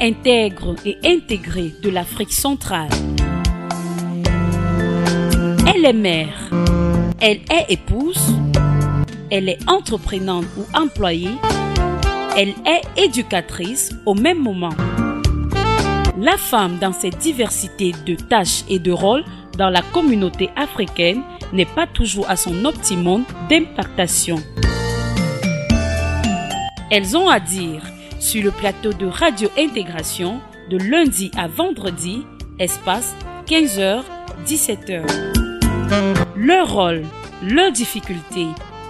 Intègre et intégrée de l'Afrique centrale. Elle est mère. Elle est épouse. Elle est entreprenante ou employée. Elle est éducatrice au même moment. La femme dans ses diversités de tâches et de rôles dans la communauté africaine n'est pas toujours à son optimum d'impactation. Elles ont à dire sur le plateau de Radio Intégration de lundi à vendredi, espace 15h-17h. Leur rôle, leurs difficultés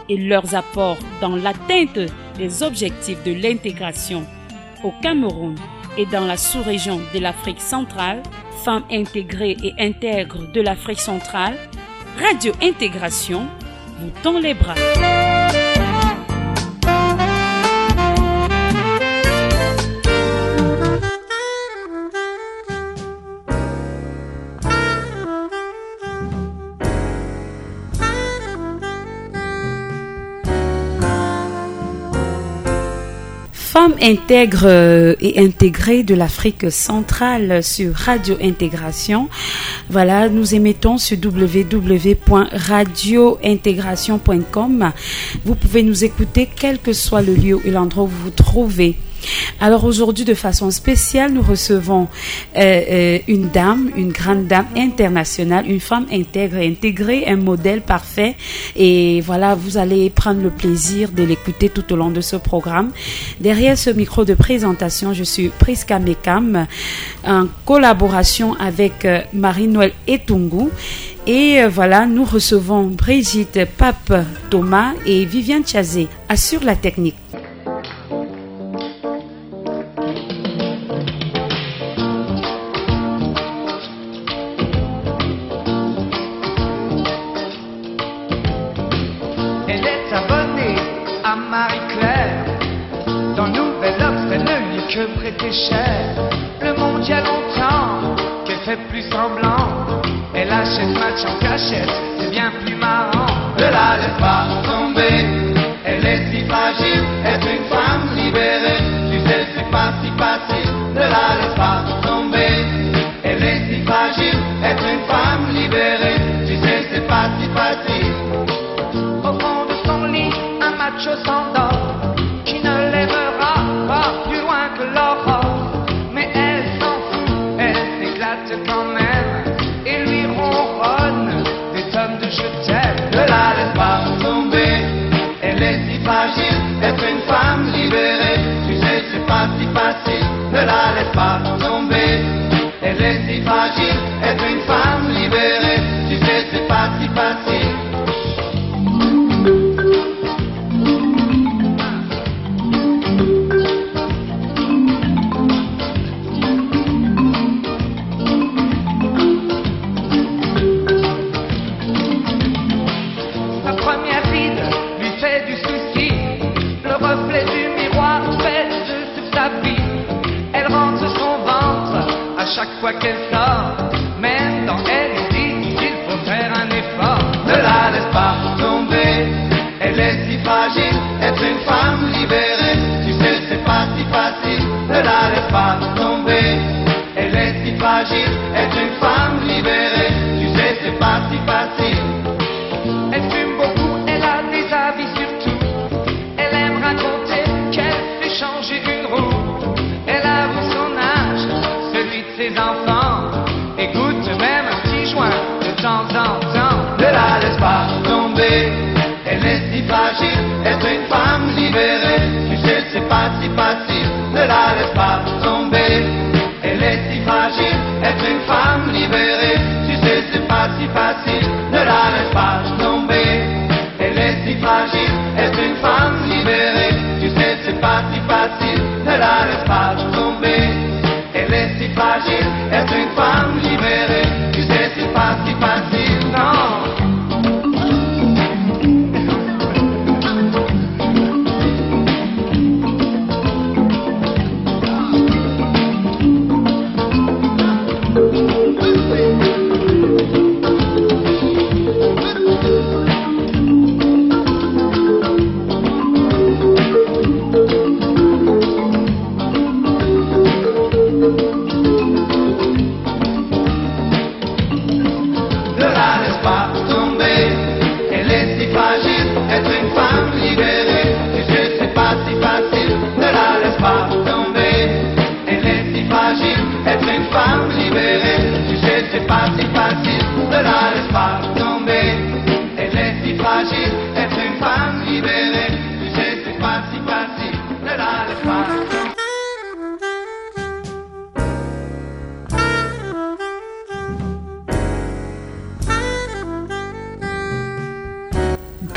et leurs apports dans l'atteinte des objectifs de l'intégration au Cameroun et dans la sous-région de l'Afrique centrale, Femmes intégrées et intègres de l'Afrique centrale, Radio Intégration vous tend les bras. Femmes intègres euh, et intégrées de l'Afrique centrale sur Radio Intégration. Voilà, nous émettons sur www.radiointégration.com. Vous pouvez nous écouter quel que soit le lieu et l'endroit où vous vous trouvez. Alors aujourd'hui, de façon spéciale, nous recevons euh, euh, une dame, une grande dame internationale, une femme intègre et intégrée, un modèle parfait. Et voilà, vous allez prendre le plaisir de l'écouter tout au long de ce programme. Derrière ce micro de présentation, je suis Priska Mekam, en collaboration avec euh, Marie-Noël Etungu. Et voilà, nous recevons Brigitte Pape Thomas et Viviane Chazé. Assure la technique.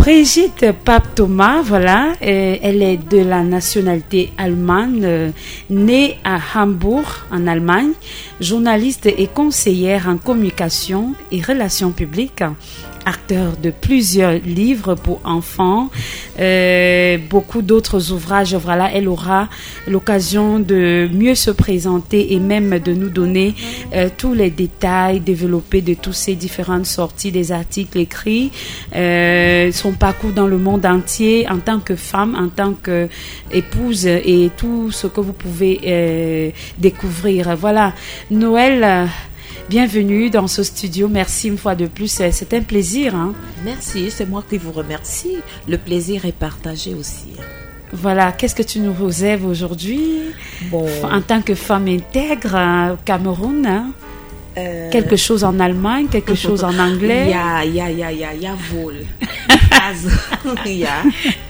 Brigitte Pape Thomas, voilà, euh, elle est de la nationalité allemande, euh, née à Hambourg, en Allemagne, journaliste et conseillère en communication et relations publiques, acteur de plusieurs livres pour enfants, euh, beaucoup d'autres ouvrages. Voilà, elle aura l'occasion de mieux se présenter et même de nous donner euh, tous les détails développés de tous ces différentes sorties des articles écrits, euh, son parcours dans le monde entier en tant que femme, en tant que épouse et tout ce que vous pouvez découvrir. Voilà, Noël. Bienvenue dans ce studio. Merci une fois de plus. C'est un plaisir. hein. Merci, c'est moi qui vous remercie. Le plaisir est partagé aussi. Voilà, qu'est-ce que tu nous réserves aujourd'hui? Bon, en tant que femme intègre euh, au Cameroun hein? euh, Quelque chose en Allemagne, quelque chose en anglais? y a, il y a, il y a, il y a, il y a vol.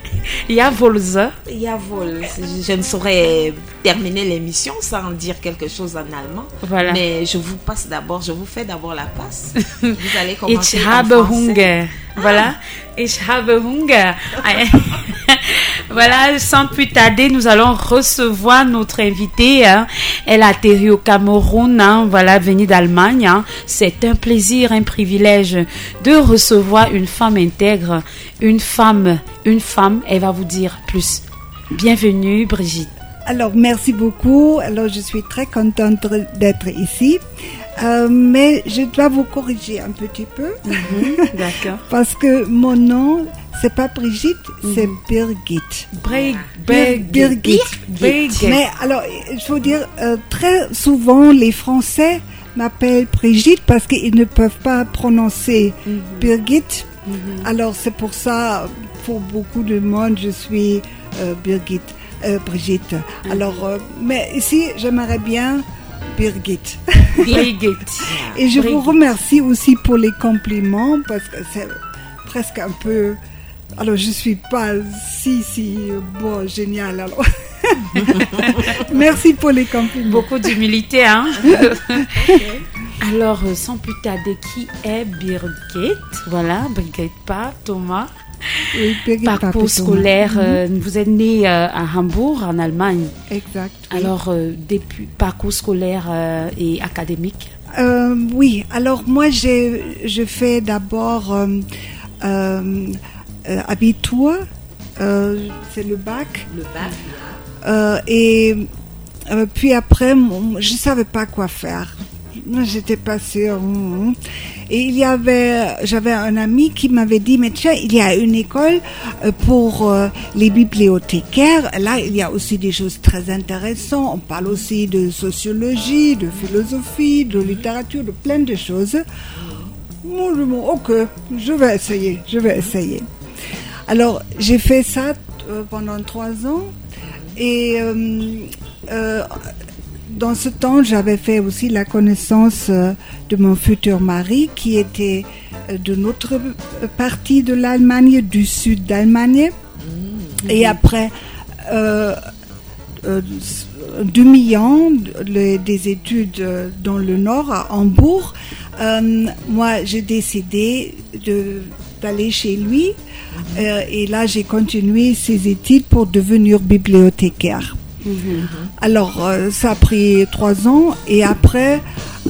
A vol. Je ne saurais terminer l'émission sans dire quelque chose en allemand. Voilà. Mais je vous passe d'abord, je vous fais d'abord la passe. Vous allez Ich commencer en habe. Hunger. Voilà. Ich habe Hunger. voilà, sans plus tarder, nous allons recevoir notre invitée. hein. Elle a atterri au Cameroun, hein, voilà, venue d'Allemagne. hein. C'est un plaisir, un privilège de recevoir une femme intègre, une femme, une femme. Elle va vous dire plus. Bienvenue, Brigitte. Alors, merci beaucoup. Alors, je suis très contente d'être ici. Euh, mais je dois vous corriger un petit peu D'accord. parce que mon nom, c'est pas Brigitte, c'est Birgit. Birgit. Birgit. Mais alors, il faut dire, euh, très souvent, les Français m'appellent Brigitte parce qu'ils ne peuvent pas prononcer Birgit. Alors, c'est pour ça, pour beaucoup de monde, je suis euh, Birgit, euh, Brigitte. Alors, euh, mais ici, j'aimerais bien Birgit. Birgit. Et je vous remercie aussi pour les compliments parce que c'est presque un peu. Alors, je suis pas si, si bon, génial. Alors, merci pour les compliments. Beaucoup d'humilité, hein Alors, euh, sans plus tarder, qui est Birgit? Voilà, Birgit pas Thomas. Oui, Parcours scolaire, Mhm. euh, vous êtes né euh, à Hambourg, en Allemagne. Exact. oui. Alors, euh, depuis parcours scolaire euh, et académique? Euh, oui, alors moi, j'ai, je fais d'abord euh, euh, euh, Abitur, euh, c'est le bac. Le bac. Euh, et euh, puis après, mon- je ne savais pas quoi faire. J'étais pas sûre. Mhm. Et il y avait, j'avais un ami qui m'avait dit, mais tiens, il y a une école euh, pour euh, les bibliothécaires. Là, il y a aussi des choses très intéressantes. On parle aussi de sociologie, de philosophie, de littérature, de plein de choses. Moi, je ok, je vais essayer, je vais essayer. Alors, j'ai fait ça euh, pendant trois ans. Et dans ce temps, j'avais fait aussi la connaissance euh, de mon futur mari qui était euh, de notre euh, partie de l'Allemagne, du sud d'Allemagne. Et après euh, euh, demi-an le- des études dans le nord, à Hambourg, euh, moi j'ai décidé de- d'aller chez lui. Euh, et là, j'ai continué ces études pour devenir bibliothécaire. Alors, euh, ça a pris trois ans et après,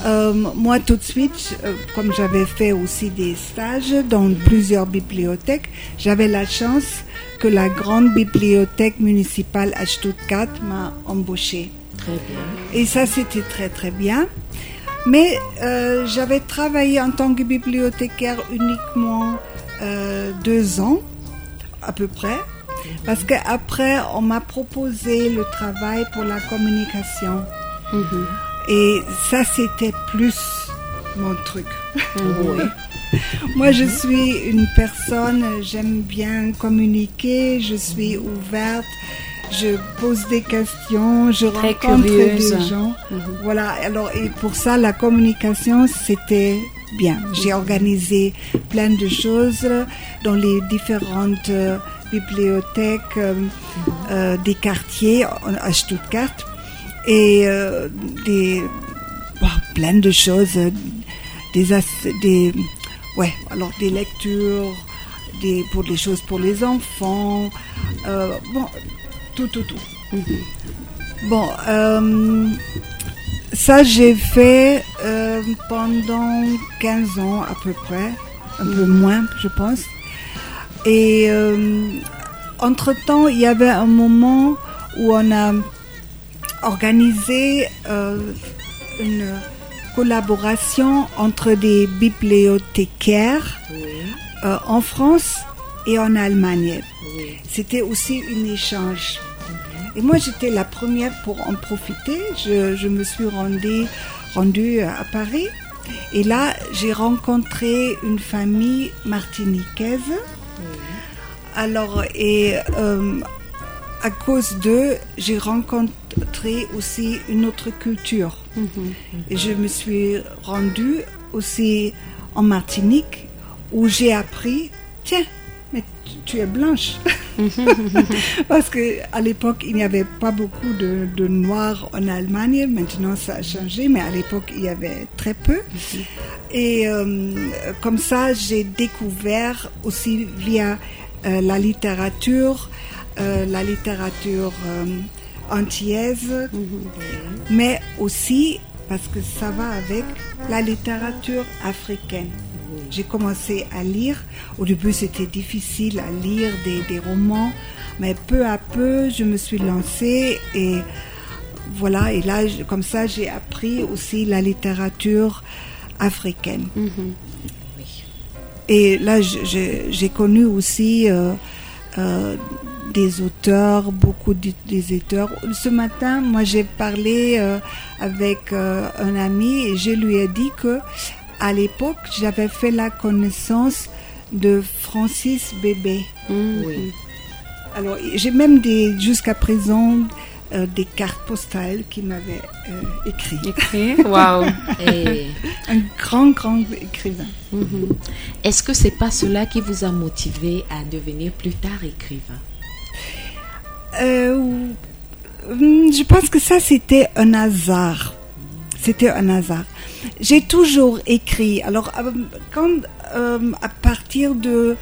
euh, moi tout de suite, euh, comme j'avais fait aussi des stages dans plusieurs bibliothèques, j'avais la chance que la grande bibliothèque municipale à Stuttgart m'a embauchée. Très bien. Et ça, c'était très très bien. Mais j'avais travaillé en tant que bibliothécaire uniquement deux ans, à peu près. Parce qu'après, on m'a proposé le travail pour la communication. Et ça, c'était plus mon truc. Oui. Moi, je suis une personne, j'aime bien communiquer, je suis ouverte, je pose des questions, je Très rencontre curieuse. des gens. Mhm. Voilà, alors et pour ça, la communication, c'était bien. J'ai organisé plein de choses dans les différentes euh, bibliothèques euh, euh, des quartiers à Stuttgart et euh, des bon, plein de choses, des, as- des ouais, alors des lectures, des pour des choses pour les enfants, euh, bon, tout, tout, tout. Bon, euh, ça j'ai fait pendant 15 ans à peu près, un peu moins je pense. Et euh, entre-temps, il y avait un moment où on a organisé euh, une collaboration entre des bibliothécaires Oui, euh, en France et en Allemagne. oui. C'était aussi un échange. Et moi, j'étais la première pour en profiter. Je, je me suis rendue, rendue à Paris. Et là, j'ai rencontré une famille martiniquaise. Alors, et euh, à cause d'eux, j'ai rencontré aussi une autre culture. Mhm. Et je me suis rendue aussi en Martinique où j'ai appris, tiens, tu, es blanche. Parce que à l'époque, il n'y avait pas beaucoup de, de noirs en Allemagne. Maintenant, ça a changé, mais à l'époque, il y avait très peu. Et euh, comme ça, j'ai découvert aussi via euh, la littérature, euh, la littérature antillaise, mais aussi parce que ça va avec la littérature africaine. J'ai commencé à lire. Au début, c'était difficile à lire des, des romans, mais peu à peu, je me suis lancée et voilà. Et là, comme ça, j'ai appris aussi la littérature africaine. Mhm. Et là, j'ai connu aussi euh, euh, des auteurs, beaucoup de- des auteurs. Ce matin, moi, j'ai parlé euh, avec un ami et je lui ai dit que à l'époque, j'avais fait la connaissance de Francis Bébé. Mhm. Oui. Alors, j'ai même des jusqu'à présent euh, des cartes postales qu'il m'avait euh, écrit. Écrit, waouh. Et Un grand, grand écrivain. Mhm. est-ce que c'est pas cela qui vous a motivé à devenir plus tard écrivain? Euh, je pense que ça, c'était un hasard. C'était un hasard. J'ai toujours écrit. Alors, euh, quand euh, à partir de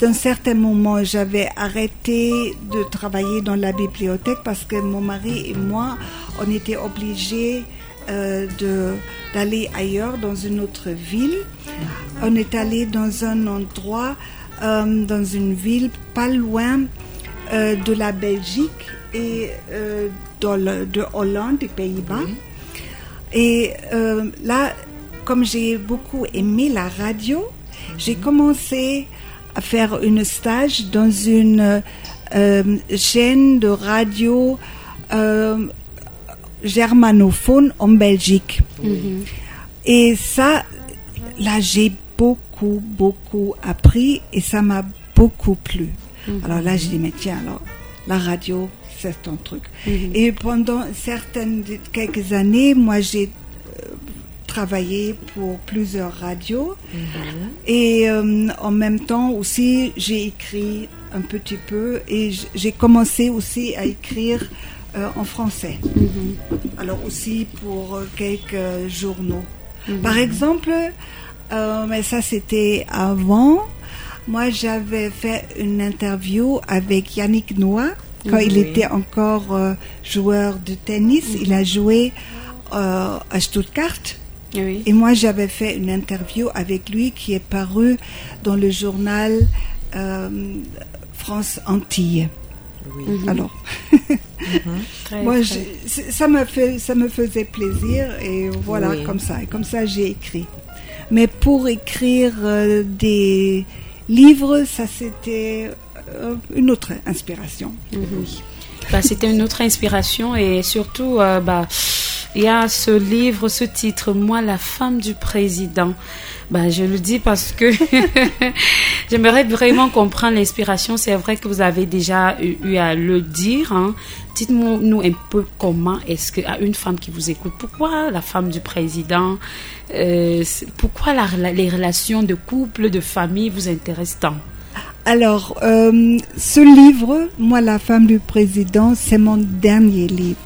d'un certain moment, j'avais arrêté de travailler dans la bibliothèque parce que mon mari et moi, on était obligés euh, de d'aller ailleurs, dans une autre ville. On est allé dans un endroit, euh, dans une ville pas loin de la Belgique et dans le- de Hollande, des Pays-Bas. Et euh, là, comme j'ai beaucoup aimé la radio, j'ai commencé à faire une stage dans une euh, chaîne de radio euh, germanophone en Belgique. Mhm. Et ça, là, j'ai beaucoup, beaucoup appris et ça m'a beaucoup plu. Alors là, j'ai dit, mais tiens, alors, la radio, c'est ton truc. Et pendant certaines, quelques années, moi, j'ai euh, travaillé pour plusieurs radios. Et euh, en même temps aussi, j'ai écrit un petit peu et j'ai commencé aussi à écrire euh, en français. Alors aussi pour quelques journaux. Par exemple, mais ça c'était avant, moi j'avais fait une interview avec Yannick Noah quand il était encore euh, joueur de tennis. Il a joué euh, à Stuttgart. Oui. Et moi, j'avais fait une interview avec lui qui est parue dans le journal euh, France Antilles. Oui. Alors, Très, moi, très- ça me fait, ça me faisait plaisir et voilà, Oui. comme ça, et comme ça, j'ai écrit. Mais pour écrire euh, des livres, ça c'était euh, une autre inspiration. Bah, c'était une autre inspiration et surtout, euh, bah, il y a ce livre, ce titre, Moi, la femme du président. Ben, je le dis parce que j'aimerais vraiment comprendre l'inspiration. C'est vrai que vous avez déjà eu, eu à le dire. Hein. Dites-nous un peu comment est-ce que à une femme qui vous écoute, pourquoi la femme du président, euh, pourquoi la- la- les relations de couple, de famille vous intéressent tant? Alors, euh, ce livre, Moi, la femme du président, c'est mon dernier livre.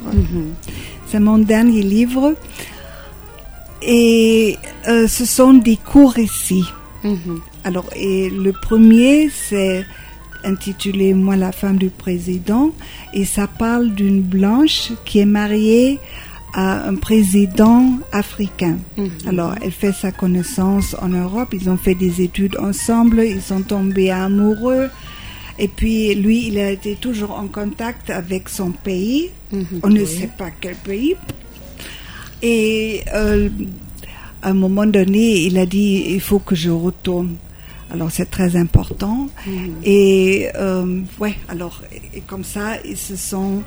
C'est mon dernier livre. Et euh, ce sont des courts récits. Mhm. Alors, et le premier, c'est intitulé Moi, la femme du président. Et ça parle d'une blanche qui est mariée à un président africain. Alors, elle fait sa connaissance en Europe. Ils ont fait des études ensemble. Ils sont tombés amoureux. Et puis, lui, il a été toujours en contact avec son pays. On ne sait pas quel pays. Et euh, à un moment donné, il a dit il faut que je retourne. Alors c'est très important. Et euh, ouais, alors et comme ça, ils se sont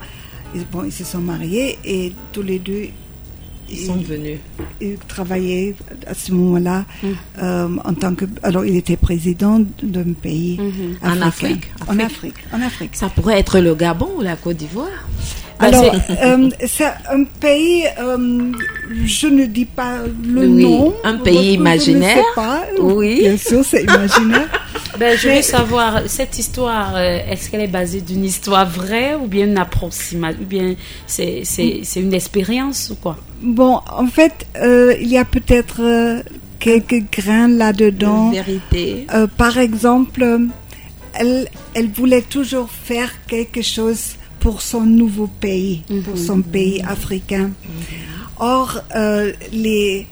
ils, bon, ils se sont mariés et tous les deux Ils sont venus. ils travaillaient à ce moment-là euh, en tant que alors il était président d'un pays En africain. Afrique. En Afrique. En Afrique. Ça pourrait être le Gabon ou la Côte d'Ivoire. Alors, c'est- euh, c'est un pays, euh, je ne dis pas le Oui, nom. un pays que je ne imaginaire. sais pas. Oui. Bien sûr, c'est imaginaire. Ben, je veux savoir, cette histoire, est-ce qu'elle est basée d'une histoire vraie ou bien une approximation, ou bien c'est, c'est, c'est une expérience ou quoi? Bon, en fait, euh, il y a peut-être euh, quelques grains là-dedans. Vérité. Euh, par exemple, elle, elle voulait toujours faire quelque chose pour son nouveau pays, pour son pays africain. Or, euh, les,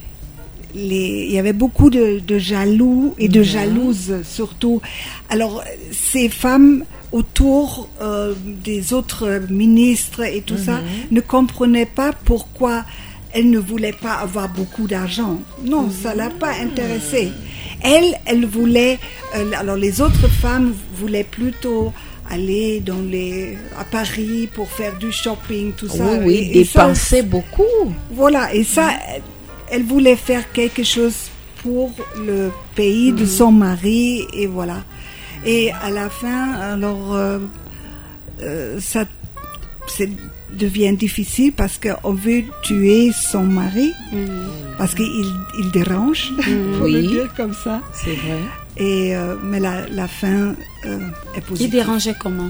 les, il y avait beaucoup de, de jaloux et de jalouses surtout. Alors, ces femmes autour euh, des autres ministres et tout ça ne comprenaient pas pourquoi elles ne voulaient pas avoir beaucoup d'argent. Non, ça l'a pas intéressée. Elle, elle voulait. euh, alors, les autres femmes voulaient plutôt aller dans les à Paris pour faire du shopping, tout ça. oui, oui, Et- et ça, dépenser beaucoup. voilà, et ça, elle- elle voulait faire quelque chose pour le pays de son mari, et voilà. Et à la fin, alors, euh, euh, ça c'est- devient difficile parce qu'on veut tuer son mari, parce qu'il il dérange, pour le Oui. dire comme ça. C'est vrai. Et, euh, mais la, la fin euh, est Il positive. dérangeait comment?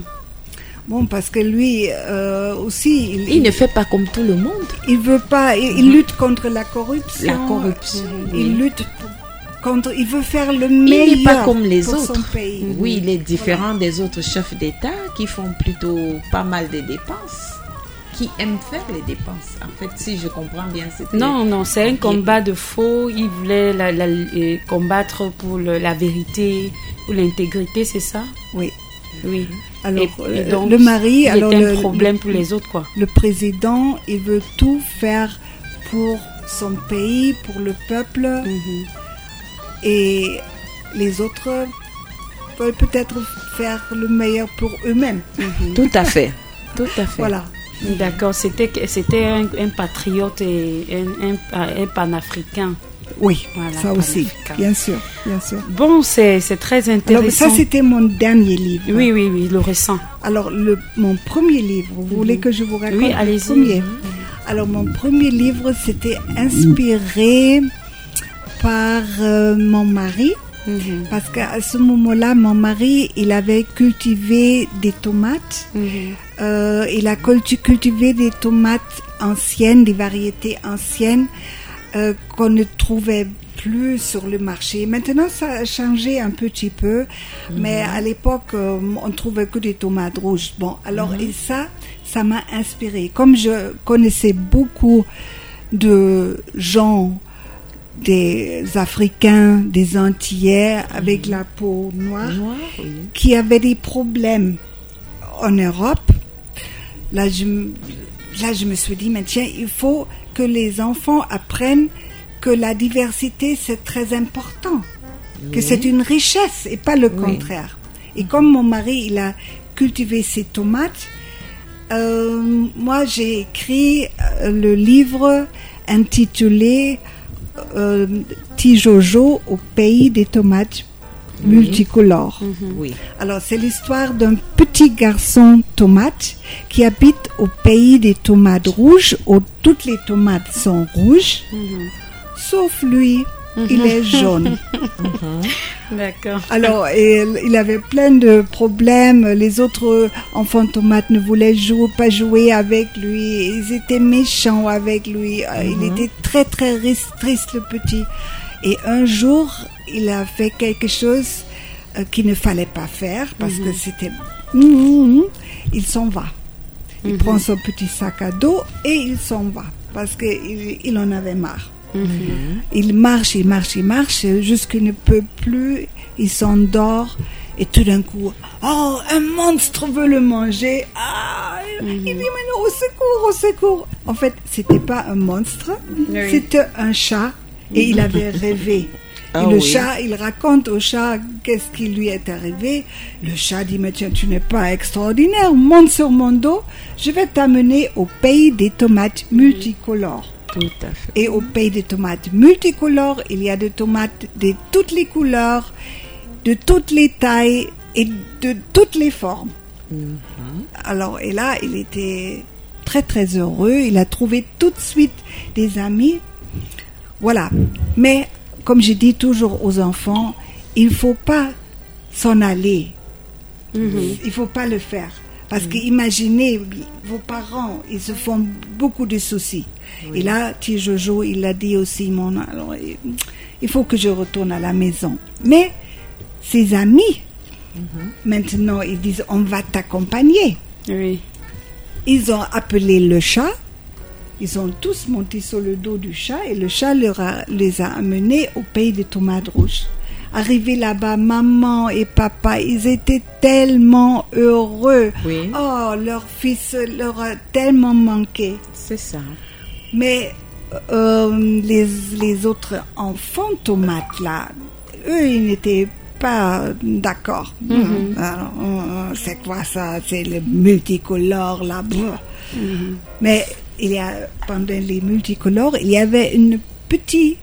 Bon, parce que lui euh, aussi, il, Il ne fait pas comme tout le monde. il veut pas, il, il lutte contre la corruption. La corruption. Il lutte pour- contre, il veut faire le Il meilleur n'est pas comme les pour son autres. pays. Oui, il est différent des autres chefs d'État qui font plutôt pas mal de dépenses, qui aiment faire les dépenses. En fait, si je comprends bien, c'était... Non, non, c'est un combat de faux. Il voulait la- la- euh, combattre pour le- la vérité, pour l'intégrité, c'est ça? Oui. Oui. Alors, Et- et euh, donc, le mari, il alors était le, un problème pour les autres, quoi. le président, il veut tout faire pour son pays, pour le peuple, Mhm. et les autres veulent peut-être faire le meilleur pour eux-mêmes. Tout à fait. Tout à fait. Voilà. D'accord, c'était c'était un, un patriote et un, un, un panafricain. Oui, Voilà, ça aussi, bien sûr, bien sûr. Bon, c'est très Alors, intéressant. ça, c'était mon dernier livre. oui, oui, oui, le récent. Alors, le, mon premier livre, vous voulez que je vous raconte Oui, le allez-y. premier? Alors, mon premier livre, c'était inspiré par euh, mon mari. Mhm, Parce qu'à ce moment-là, mon mari, il avait cultivé des tomates. mhm. Euh, il a culti- cultivé des tomates anciennes, des variétés anciennes euh, qu'on ne trouvait plus sur le marché. Maintenant, ça a changé un petit peu, mais à l'époque, euh, on trouvait que des tomates rouges. Bon, alors et ça, ça m'a inspiré. Comme je connaissais beaucoup de gens des Africains, des Antillais avec la peau noire Noir, oui. qui avaient des problèmes en Europe, là je, là je me suis dit, mais tiens, il faut que les enfants apprennent que la diversité, c'est très important, que c'est une richesse et pas le contraire. Et comme mon mari, il a cultivé ses tomates, euh, moi j'ai écrit euh, le livre intitulé euh, Tijojo au pays des tomates multicolores. Oui. Alors, c'est l'histoire d'un petit garçon tomate qui habite au pays des tomates rouges où toutes les tomates sont rouges, sauf lui. Il est jaune. D'accord. Alors, et il avait plein de problèmes. Les autres enfants tomates ne voulaient jouer, pas jouer avec lui. Ils étaient méchants avec lui. Euh, Il était très, très ris- triste, le petit. Et un jour, il a fait quelque chose euh, qu'il ne fallait pas faire parce que c'était... Mhm. Il s'en va. Il prend son petit sac à dos et il s'en va parce qu'il il en avait marre. Il marche, il marche, il marche jusqu'il ne peut plus. Il s'endort et tout d'un coup, oh, un monstre veut le manger. Ah, il dit maintenant au secours, au secours. En fait, c'était pas un monstre, c'était un chat et il avait rêvé. Ah et le oui. chat, il raconte au chat qu'est-ce qui lui est arrivé. Le chat dit, mais tiens, tu n'es pas extraordinaire, monte sur mon dos, je vais t'amener au pays des tomates multicolores. Tout à fait. Et au pays des tomates multicolores, il y a des tomates de toutes les couleurs, de toutes les tailles et de toutes les formes. Alors, et là, il était très très heureux. Il a trouvé tout de suite des amis. Voilà. Mais, comme je dis toujours aux enfants, il faut pas s'en aller. Il faut pas le faire. Parce que imaginez, vos parents, ils se font beaucoup de soucis. Et là, petit Jojo, il a dit aussi, mon, alors, il- faut que je retourne à la maison. Mais ses amis, maintenant, ils disent, on va t'accompagner. Oui. Ils ont appelé le chat. Ils ont tous monté sur le dos du chat et le chat leur a- les a amenés au pays des tomates rouges. Arrivés là-bas, maman et papa, ils étaient tellement heureux. Oui. Oh, leur fils leur a tellement manqué. C'est ça. Mais euh, les, les autres enfants tomates là, eux, ils n'étaient pas d'accord. Alors, euh, c'est quoi ça? C'est le multicolore là. brr. Mais il y a pendant les multicolores, il y avait une petite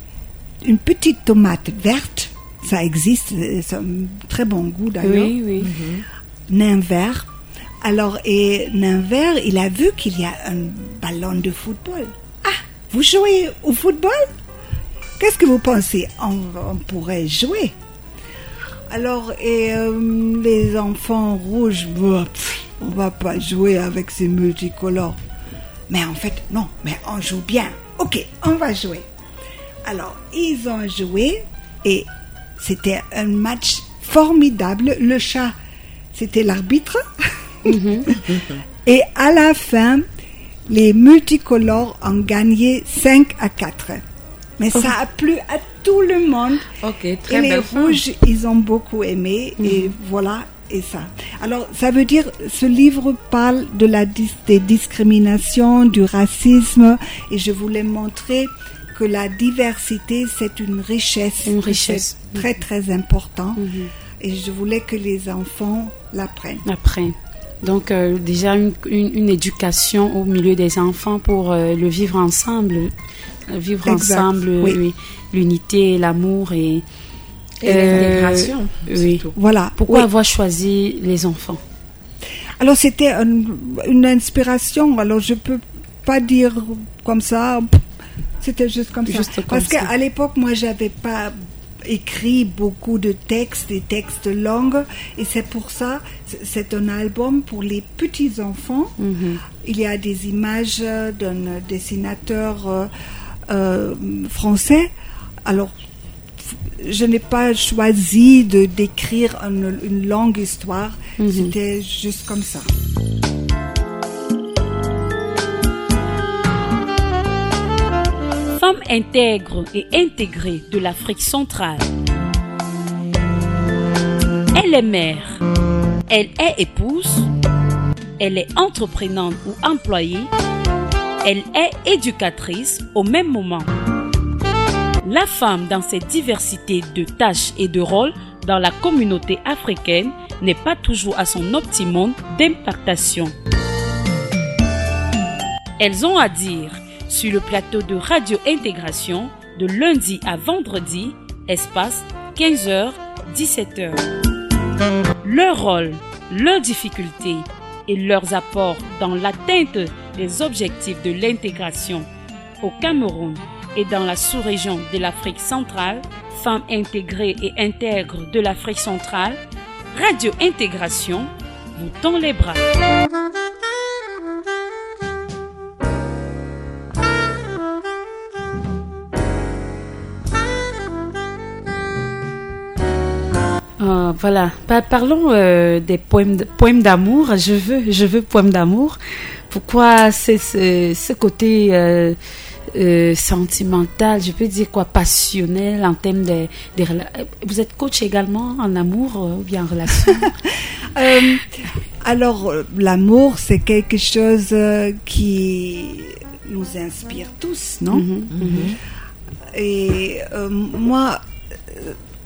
une petite tomate verte. Ça existe, c'est un très bon goût d'ailleurs Oui, oui. nain vert. Alors, et nain vert, il a vu qu'il y a un ballon de football. Ah, vous jouez au football? Qu'est-ce que vous pensez? On, on pourrait jouer. Alors, et euh, les enfants rouges, bah, pff, on va pas jouer avec ces multicolores. Mais en fait, non, mais on joue bien. Ok, on va jouer. Alors, ils ont joué et c'était un match formidable. Le chat, c'était l'arbitre. et à la fin, les multicolores ont gagné 5 à 4. Mais ça a plu à tout le monde. Ok, Et très les belle fin. rouges, ils ont beaucoup aimé. Et voilà, et ça. Alors, ça veut dire, ce livre parle de la dis- des discriminations, du racisme. Et je voulais montrer que la diversité, c'est une richesse. Une richesse. Très, très important. Et je voulais que les enfants l'apprennent. Après. Donc, euh, déjà, une, une, une éducation au milieu des enfants pour euh, le vivre ensemble. euh, Vivre Exact, ensemble, oui. l'unité, l'amour et. Et euh, l'intégration. oui. Voilà. Pourquoi Oui. avoir choisi les enfants? Alors c'était un- une inspiration. Alors je peux pas dire comme ça. C'était juste comme ça. Comme Parce qu'à l'époque, moi, j'avais pas écrit beaucoup de textes, des textes longs, et c'est pour ça, c'est- un album pour les petits enfants. Mhm. Il y a des images d'un dessinateur euh, euh, français. Alors, je n'ai pas choisi de d'écrire une, une longue histoire. C'était juste comme ça. Femme intègre et intégrée de l'Afrique centrale. Elle est mère. Elle est épouse. Elle est entreprenante ou employée. Elle est éducatrice au même moment. La femme dans cette diversité de tâches et de rôles dans la communauté africaine n'est pas toujours à son optimum d'impactation. Elles ont à dire sur le plateau de Radio Intégration de lundi à vendredi, espace 15h, 17h. Leur rôle, leurs difficultés et leurs apports dans l'atteinte des objectifs de l'intégration au Cameroun et dans la sous-région de l'Afrique centrale, femmes intégrées et intègres de l'Afrique centrale, Radio Intégration vous tend les bras. Euh, voilà. parlons euh, des poèmes, poèmes d'amour. Je veux, je veux poèmes d'amour. Pourquoi c'est ce, côté euh, sentimental, je peux dire quoi, passionnel en termes de, Vous êtes coach également en amour ou bien en relation? Alors, l'amour, c'est quelque chose qui nous inspire tous, non? Mhm, mhm. Et moi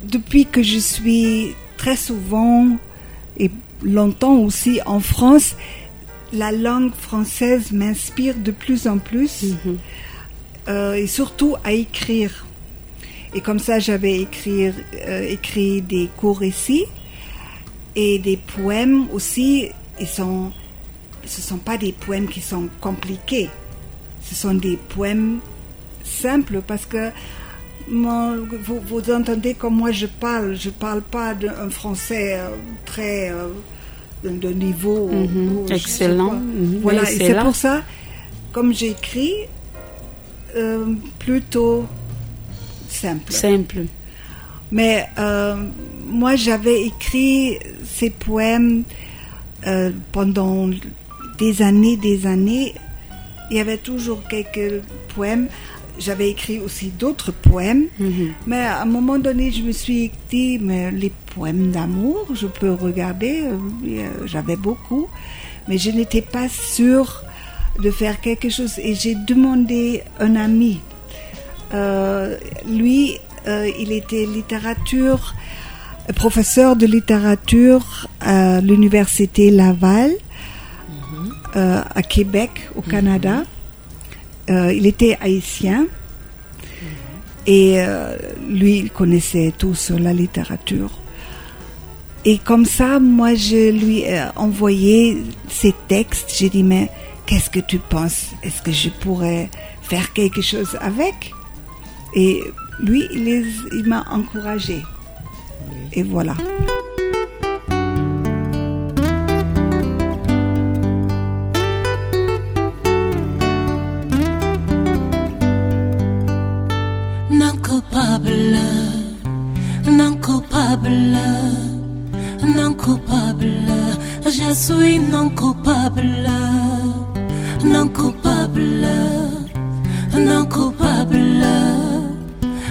depuis que je suis très souvent et longtemps aussi en France, la langue française m'inspire de plus en plus, mhm. euh, et surtout à écrire. Et comme ça, j'avais écrit, euh, écrit des courts récits et des poèmes aussi. Ils sont, ce ne sont pas des poèmes qui sont compliqués. Ce sont des poèmes simples parce que vous, vous, entendez comme moi je parle. Je parle pas d'un français euh, très euh, de niveau mhm. excellent. Mhm. Voilà, et c'est pour ça, comme j'écris, euh, plutôt simple. Simple. Mais moi, j'avais écrit ces poèmes pendant des années, des années. Il y avait toujours quelques poèmes j'avais écrit aussi d'autres poèmes, mhm. mais à un moment donné, je me suis dit, mais les poèmes d'amour, je peux regarder, euh, euh, j'avais beaucoup, mais je n'étais pas sûre de faire quelque chose. Et j'ai demandé un ami. Euh, lui, il était littérature, professeur de littérature à l'université Laval, mhm. à Québec, au Canada. Euh, il était haïtien et euh, lui, il connaissait tout sur la littérature. Et comme ça, moi, je lui ai envoyé ces textes. J'ai dit, mais qu'est-ce que tu penses? Est-ce que je pourrais faire quelque chose avec? Et lui, il, il m'a encouragé. Et voilà. Non coupable, non coupable, je suis non coupable, non coupable, non coupable,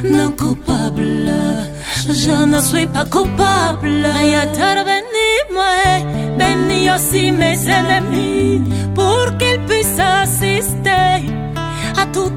non coupable, je ne suis pas coupable. Intervenez moi, bénis aussi mes ennemis pour qu'ils puissent assister à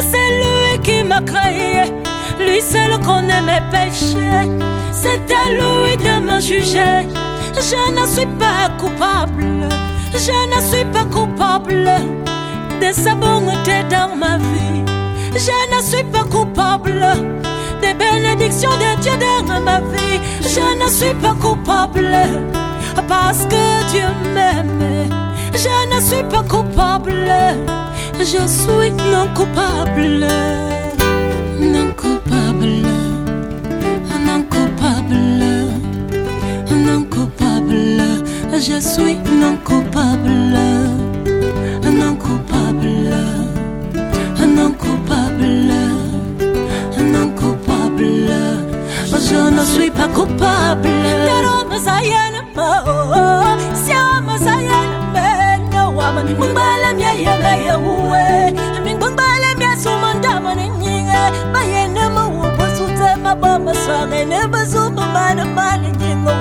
C'est lui qui m'a créé, lui seul connaît mes péchés C'est à lui de me juger Je ne suis pas coupable, je ne suis pas coupable de sa bonté dans ma vie je ne suis pas coupable des bénédictions de Dieu dans ma vie. Je ne suis pas coupable parce que Dieu m'aime. Je ne suis pas coupable, je suis non coupable. Non coupable, non coupable, non coupable, je suis non coupable,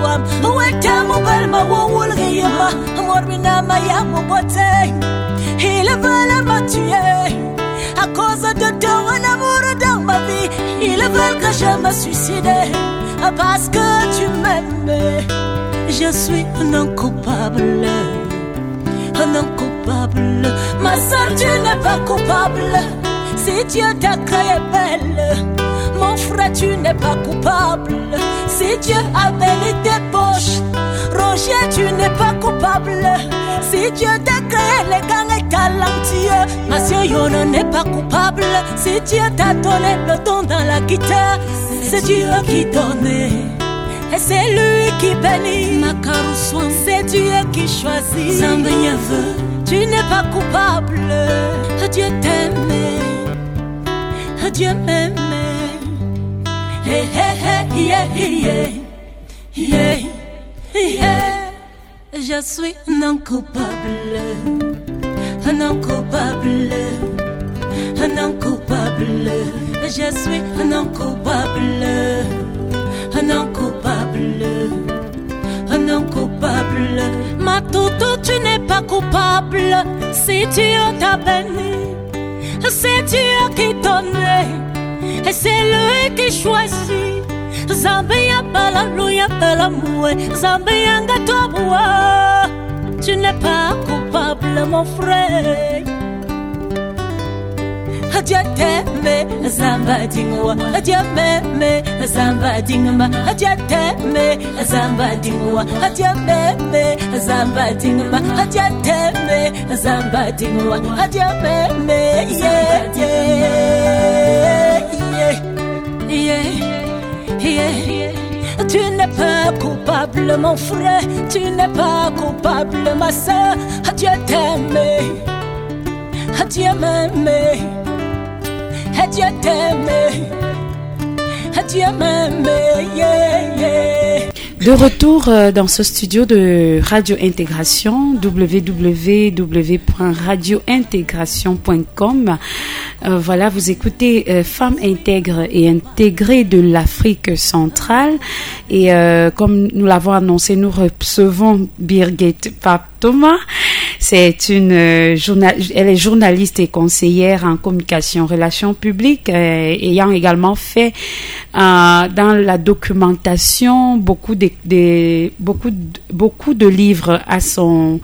wam weta mo bal ma wo wul ge yama mor bina ma ya mo bote il veut me tuer à cause de ton amour dans ma vie ils veulent que je me suicide parce que tu m'aimes je suis non coupable non coupable. Ma soeur tu n'es pas coupable. Si Dieu t'a créé belle mon frère, tu n'es pas coupable. Si Dieu a béni tes poches, Roger, tu n'es pas coupable. Si Dieu t'a créé les gangs et talentueux, Monsieur Yono n'est pas coupable. Si Dieu t'a donné le ton dans la guitare, c'est Dieu qui donne. Et c'est lui qui bénit. C'est Dieu qui choisit. Tu n'es pas coupable. Dieu t'aime. Dieu m'aime. Je suis non coupable, non coupable, non coupable. Je suis non coupable, non coupable, non coupable. Ma toutou, tu n'es pas coupable. Si Dieu t'a béni, c'est Dieu qui donne. Et c'est lui qui choisit. Zambia balaluya balamoué, Zambia ngatoboua. Tu n'es pas coupable, mon frère. Dieu t'aime, Zamba dingwa. Dieu m'aime, Zamba dingma. Dieu t'aime, Zamba dingwa. Dieu m'aime, Zamba dingma. Dieu t'aime, Zamba dingwa. Dieu m'aime, yeah, yeah, yeah, yeah. Tu n'es pas coupable, mon frère. Tu n'es pas coupable, ma soeur. Dieu t'aime. Dieu m'aime. Dieu t'aime. Dieu. Yeah, yeah. De retour euh, dans ce studio de Radio Intégration, www.radiointégration.com. Euh, voilà, vous écoutez euh, Femmes intègres et intégrées de l'Afrique centrale. Et comme nous l'avons annoncé, nous recevons Birgit Thomas. C'est une euh, elle est journaliste et conseillère en communication, relations publiques, euh, ayant également fait euh, dans la documentation beaucoup de, livres à son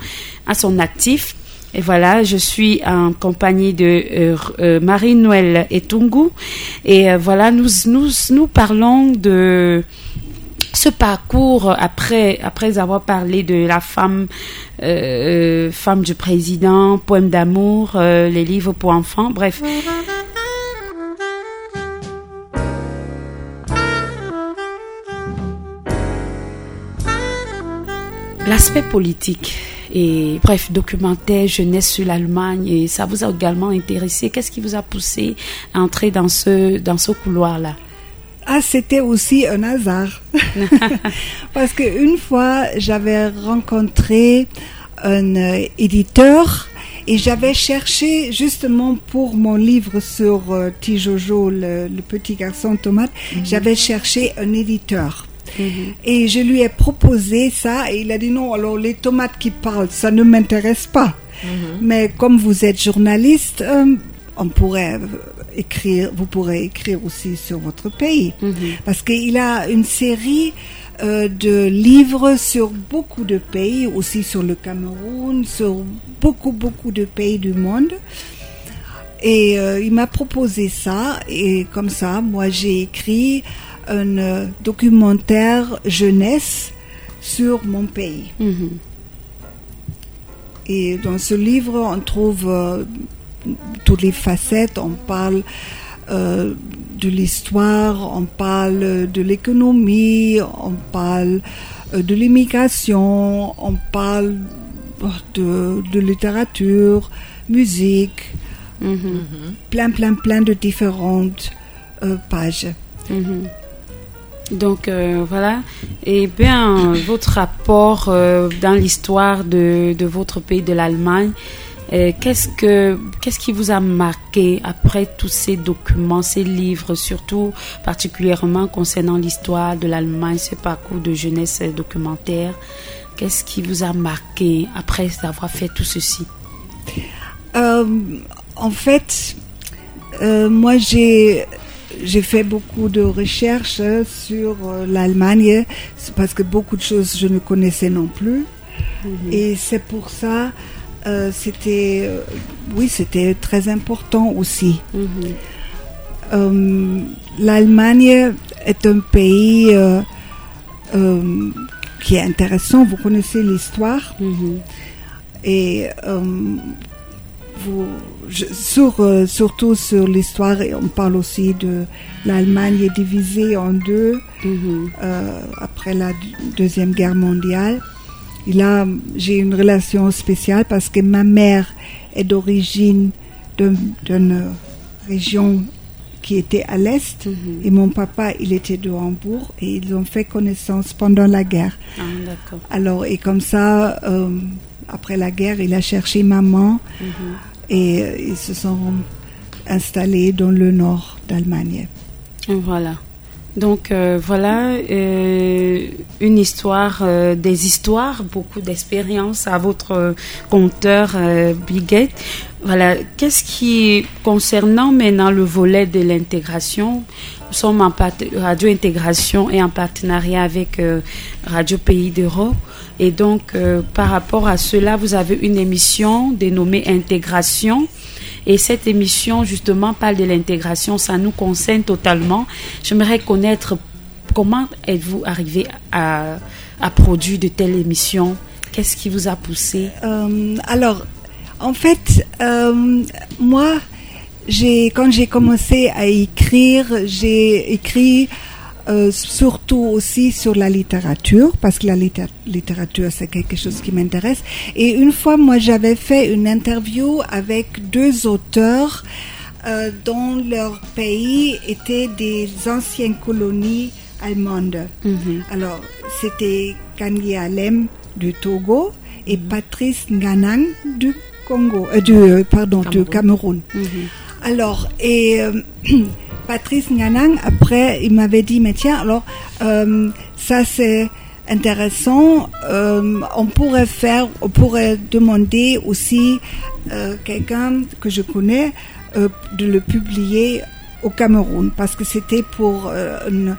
actif. Et voilà, je suis en compagnie de euh, Marie-Noël Etungu. Et voilà, nous parlons de ce parcours après, après avoir parlé de la femme, euh, femme du président, poème d'amour, euh, les livres pour enfants, bref. L'aspect politique et bref, documentaire, jeunesse sur l'Allemagne, et ça vous a également intéressé. Qu'est-ce qui vous a poussé à entrer dans ce, dans ce couloir-là? Ah, c'était aussi un hasard. Parce qu'une fois, j'avais rencontré un euh, éditeur et j'avais cherché justement pour mon livre sur euh, Tijojo, le, le petit garçon tomate, j'avais cherché un éditeur. Et je lui ai proposé ça et il a dit non, alors les tomates qui parlent, ça ne m'intéresse pas. Mais comme vous êtes journaliste, euh, on pourrait euh, écrire, vous pourrez écrire aussi sur votre pays. Parce qu'il a une série euh, de livres sur beaucoup de pays, aussi sur le Cameroun, sur beaucoup, beaucoup de pays du monde. Et euh, il m'a proposé ça, et comme ça, moi j'ai écrit un euh, documentaire jeunesse sur mon pays. Mhm. Et dans ce livre, on trouve toutes les facettes. On parle euh, de l'histoire, on parle de l'économie, on parle euh, de l'immigration, on parle de, de littérature, musique, Mhm. plein, plein, plein de différentes euh, pages. Mhm. Donc euh, voilà. Et bien, votre rapport euh, dans l'histoire de, de votre pays, de l'Allemagne, qu'est-ce que qu'est-ce qui vous a marqué après tous ces documents, ces livres, surtout particulièrement concernant l'histoire de l'Allemagne, ce parcours de jeunesse documentaire? Qu'est-ce qui vous a marqué après avoir fait tout ceci? Euh, en fait, euh, moi j'ai j'ai fait beaucoup de recherches euh, sur euh, l'Allemagne parce que beaucoup de choses je ne connaissais non plus. Et c'est pour ça euh, c'était euh, oui c'était très important aussi. Mhm. Euh, L'Allemagne est un pays qui est intéressant. Vous connaissez l'histoire Mhm. et vous, je- sur, euh, surtout sur l'histoire, et on parle aussi de l'Allemagne est divisée en deux Mhm. euh, après la deuxième guerre mondiale. Et là, j'ai une relation spéciale parce que ma mère est d'origine d'un- d'une région qui était à l'est Mhm. et mon papa, il était de Hambourg et ils ont fait connaissance pendant la guerre. Ah. Alors, et comme ça, euh, après la guerre, il a cherché maman Mhm. et euh, ils se sont installés dans le nord d'Allemagne. Voilà. Donc euh, voilà euh, une histoire, euh, des histoires, beaucoup d'expériences à votre euh, compteur euh, Biguet. Voilà. Qu'est-ce qui concernant maintenant le volet de l'intégration Nous sommes en Radio Intégration et en partenariat avec euh, Radio Pays d'Europe. Et donc par rapport à cela, vous avez une émission dénommée Intégration. Et cette émission, justement, parle de l'intégration. Ça nous concerne totalement. J'aimerais connaître comment êtes-vous arrivé à, produire de telles émissions Qu'est-ce qui vous a poussé? Euh, alors, en fait, euh, moi, quand j'ai commencé à écrire, j'ai écrit euh, surtout aussi sur la littérature, parce que la litté- littérature, c'est quelque chose qui m'intéresse. Et une fois, moi, j'avais fait une interview avec deux auteurs euh, dont leur pays était des anciennes colonies allemandes. Mhm. Alors, c'était Kanye Alem du Togo et Patrice Nganang du Congo, euh, du, pardon, du Cameroun. Mhm. Alors, et Patrice Nganang, après, il m'avait dit, mais tiens, alors, euh, ça c'est intéressant, euh, on pourrait faire, on pourrait demander aussi euh, quelqu'un que je connais de le publier au Cameroun, parce que c'était pour un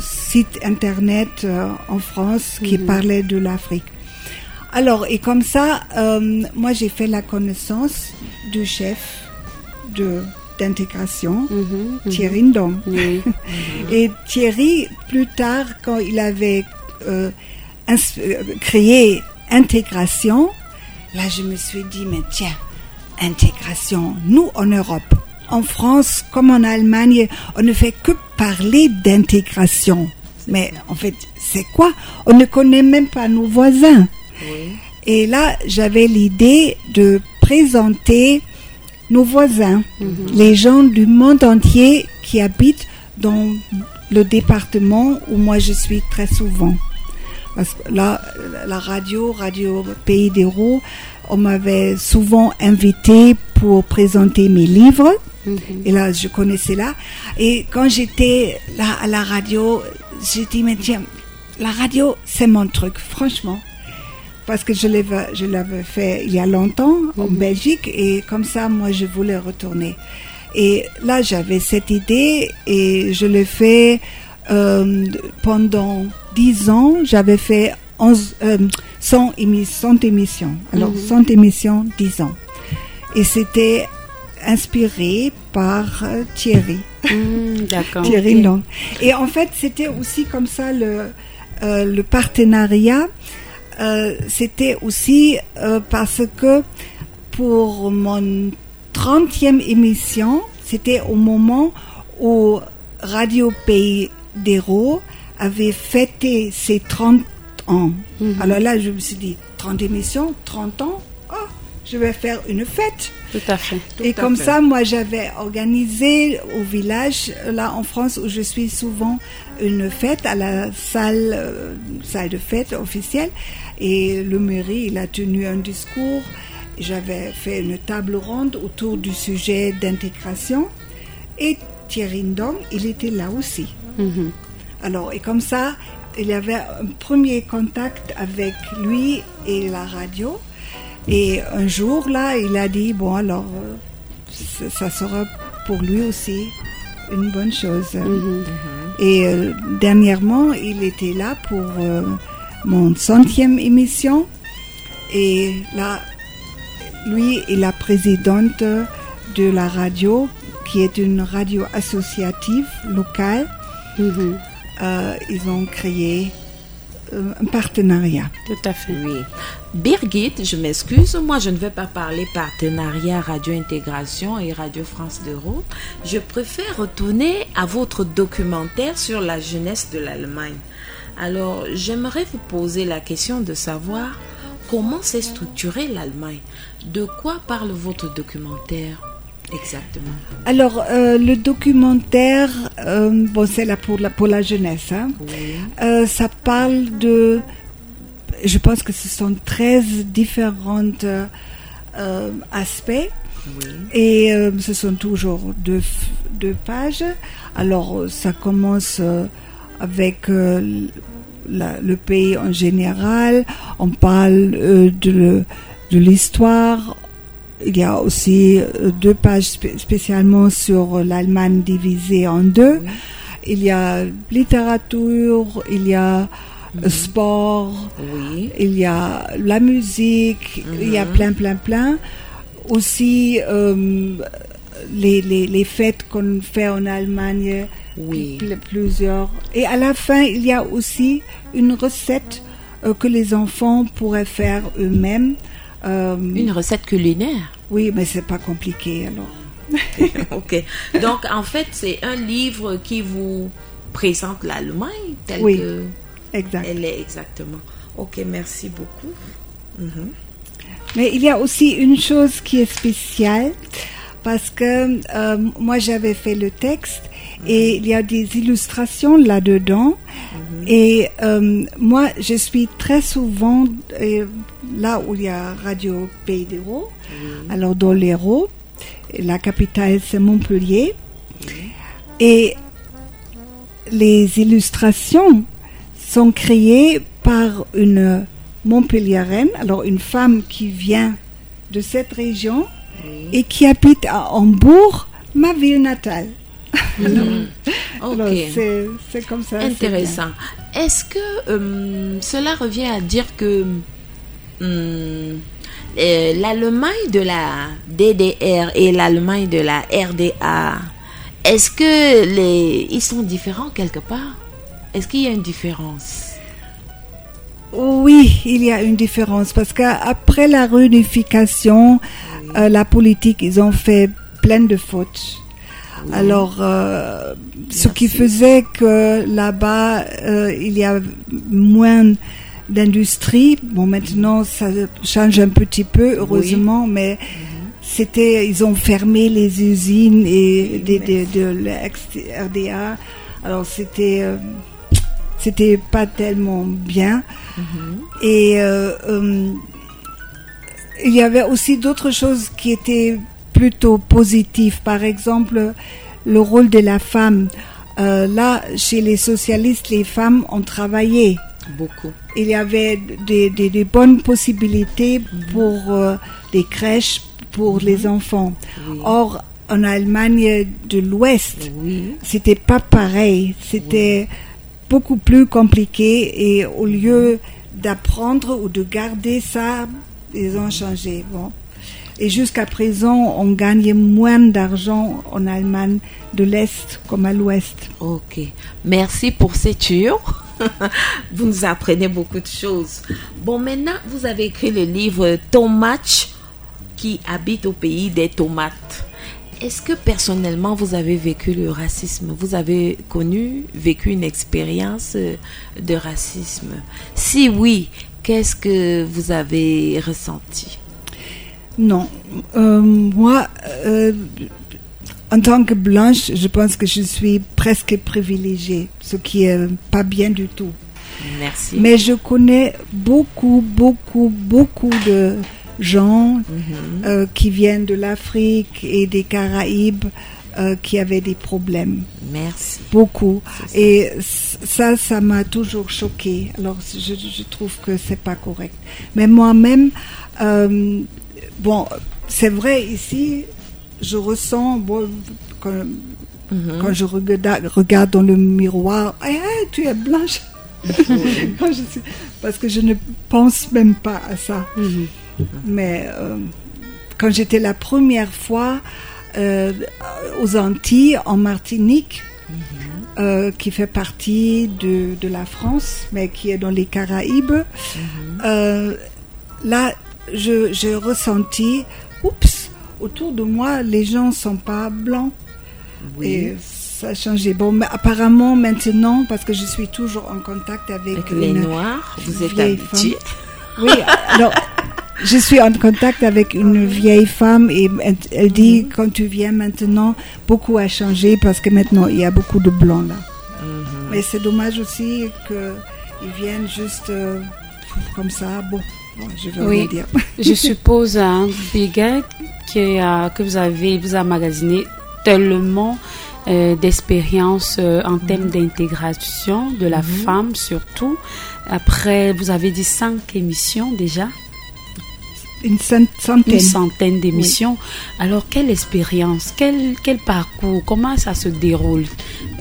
site internet en France qui parlait de l'Afrique. Alors, et comme ça, moi j'ai fait la connaissance du chef de d'intégration, Mhm. Mhm. Thierry Ndong. Oui. Et Thierry, plus tard, quand il avait euh, euh, créé intégration, là je me suis dit, mais tiens, intégration, nous en Europe, en France comme en Allemagne, on ne fait que parler d'intégration. Mais en fait, c'est quoi? On ne connaît même pas nos voisins. Et là, j'avais l'idée de présenter nos voisins, les gens du monde entier qui habitent dans le département où moi je suis très souvent. Parce que là, la radio, Radio Pays d'Hérault, on m'avait souvent invité pour présenter mes livres. Et là, je connaissais là. Et quand j'étais là à la radio, j'ai dit, mais tiens, la radio, c'est mon truc, franchement parce que je l'avais, fait il y a longtemps en Belgique et comme ça, moi, je voulais retourner. Et là, j'avais cette idée et je l'ai fait euh, pendant dix ans. J'avais fait 11, euh, 100, émis- 100 émissions. Alors, 100 émissions, 10 ans. Et c'était inspiré par euh, Thierry. Mhm, D'accord. Thierry Long. Et en fait, c'était aussi comme ça le, euh, le partenariat. Euh, c'était aussi euh, parce que pour mon 30e émission, c'était au moment où Radio Pays d'Hérault avait fêté ses 30 ans. Alors là, je me suis dit, 30 émissions, 30 ans, oh, je vais faire une fête. Tout à fait. Et comme ça, moi, j'avais organisé au village, là en France, où je suis souvent, une fête à la salle, euh, salle de fête officielle. Et le mairie, il a tenu un discours. J'avais fait une table ronde autour du sujet d'intégration et Thierry Ndong, il était là aussi. Mhm. Alors, et comme ça, il y avait un premier contact avec lui et la radio. Et un jour, là, il a dit, bon, alors, ça ça sera pour lui aussi une bonne chose. Mhm. Et euh, dernièrement, il était là pour euh, mon centième émission. Et là, lui est la présidente de la radio, qui est une radio associative locale. Mhm. Euh, ils ont créé euh, un partenariat. Tout à fait. Oui. Birgit, je m'excuse, moi je ne vais pas parler partenariat Radio Intégration et Radio France de Rome. Je préfère retourner à votre documentaire sur la jeunesse de l'Allemagne. Alors, j'aimerais vous poser la question de savoir comment s'est structurée l'Allemagne. De quoi parle votre documentaire exactement? Alors, euh, le documentaire, euh, bon, c'est là pour la, pour la jeunesse. hein. Oui. Euh, ça parle de. Je pense que ce sont 13 différents aspects. Oui. Et ce sont toujours deux, pages. Alors, ça commence avec euh, la- le pays en général. On parle euh, de, de l'histoire. Il y a aussi euh, deux pages spé- spécialement sur l'Allemagne divisée en deux. Il y a littérature, il y a sport, Oui. il y a la musique, il y a Mhm. plein, plein, plein. Aussi, euh, les, les, les fêtes qu'on fait en Allemagne, Oui. pl- plusieurs. Et à la fin, il y a aussi une recette euh, que les enfants pourraient faire eux-mêmes. Euh, Une recette culinaire? Oui, mais c'est pas compliqué alors. ok. Donc, en fait, c'est un livre qui vous présente l'Allemagne telle Oui. que Exact. elle est exactement. Ok, merci beaucoup. Mhm. Mais il y a aussi une chose qui est spéciale parce que euh, moi j'avais fait le texte et il y a des illustrations là-dedans. Et euh, moi je suis très souvent euh, là où il y a Radio Pays d'Hérault, alors dans l'Hérault, la capitale c'est Montpellier. Et les illustrations sont créées par une Montpelliéraine, alors une femme qui vient de cette région et qui habite à Hambourg, ma ville natale. Alors, Ok. c'est- comme ça. Intéressant. Est-ce que euh, cela revient à dire que euh, l'Allemagne de la DDR et l'Allemagne de la RDA, est-ce que les ils sont différents quelque part? Est-ce qu'il y a une différence? Oui, il y a une différence parce qu'après la réunification, euh, la politique, ils ont fait plein de fautes. Alors, euh, ce qui faisait que là-bas, euh, il y a moins d'industrie. Bon, maintenant, ça change un petit peu, heureusement, mais c'était, ils ont fermé les usines et de, de, de l'ex-RDA. Alors, c'était, c'était pas tellement bien. Et euh, euh, il y avait aussi d'autres choses qui étaient plutôt positives. Par exemple, le rôle de la femme. Euh, là, chez les socialistes, les femmes ont travaillé. Beaucoup. Il y avait des, des- des bonnes possibilités pour euh, des crèches pour les enfants. Oui. Or, en Allemagne de l'Ouest, Oui. c'était pas pareil. C'était beaucoup plus compliqué et au lieu d'apprendre ou de garder ça, ils ont changé. Bon. Et jusqu'à présent, on gagne moins d'argent en Allemagne de l'Est comme à l'Ouest. Ok. Merci pour ces tours. vous nous apprenez beaucoup de choses. Bon, maintenant, vous avez écrit le livre Tomate qui habite au pays des tomates. Est-ce que personnellement, vous avez vécu le racisme? Vous avez connu, vécu une expérience euh, de racisme? Si oui, qu'est-ce que vous avez ressenti? Non, Euh, moi, euh, en tant que blanche, je pense que je suis presque privilégiée, ce qui est pas bien du tout. Merci. Mais je connais beaucoup, beaucoup, beaucoup de gens euh, qui viennent de l'Afrique et des Caraïbes euh, qui avaient des problèmes. Merci. Beaucoup. Et ça, ça m'a toujours choqué. Alors, je, je trouve que c'est pas correct. Mais moi-même, euh, bon, c'est vrai ici, je ressens, bon, quand, quand je regarde, regarde dans le miroir, Ah, ah, tu es blanche. Quand je suis- parce que je ne pense même pas à ça. Mhm. Mais euh, quand j'étais la première fois euh, aux Antilles, en Martinique, euh, qui fait partie de, de la France, mais qui est dans les Caraïbes, euh, là, j'ai ressenti, oups, autour de moi, les gens sont pas blancs. Oui. Et ça a changé. Bon, mais apparemment, maintenant, parce que je suis toujours en contact avec, Avec les noirs, vous êtes vieille habitué. oui, alors je suis en contact avec une vieille femme et elle, dit quand tu viens maintenant, beaucoup a changé parce que maintenant il y a beaucoup de blancs là. Mais c'est dommage aussi qu'ils viennent juste euh, comme ça. Bon, bon, je vais Oui. rien dire. Je suppose, hein, Bigel, que, euh, que vous avez vous a magasiné tellement euh, d'expérience euh, en termes d'intégration de la femme surtout. Après, vous avez dit cinq émissions déjà, Une cent- centaine. une centaine d'émissions. Alors, quelle expérience, quel, quel parcours, comment ça se déroule?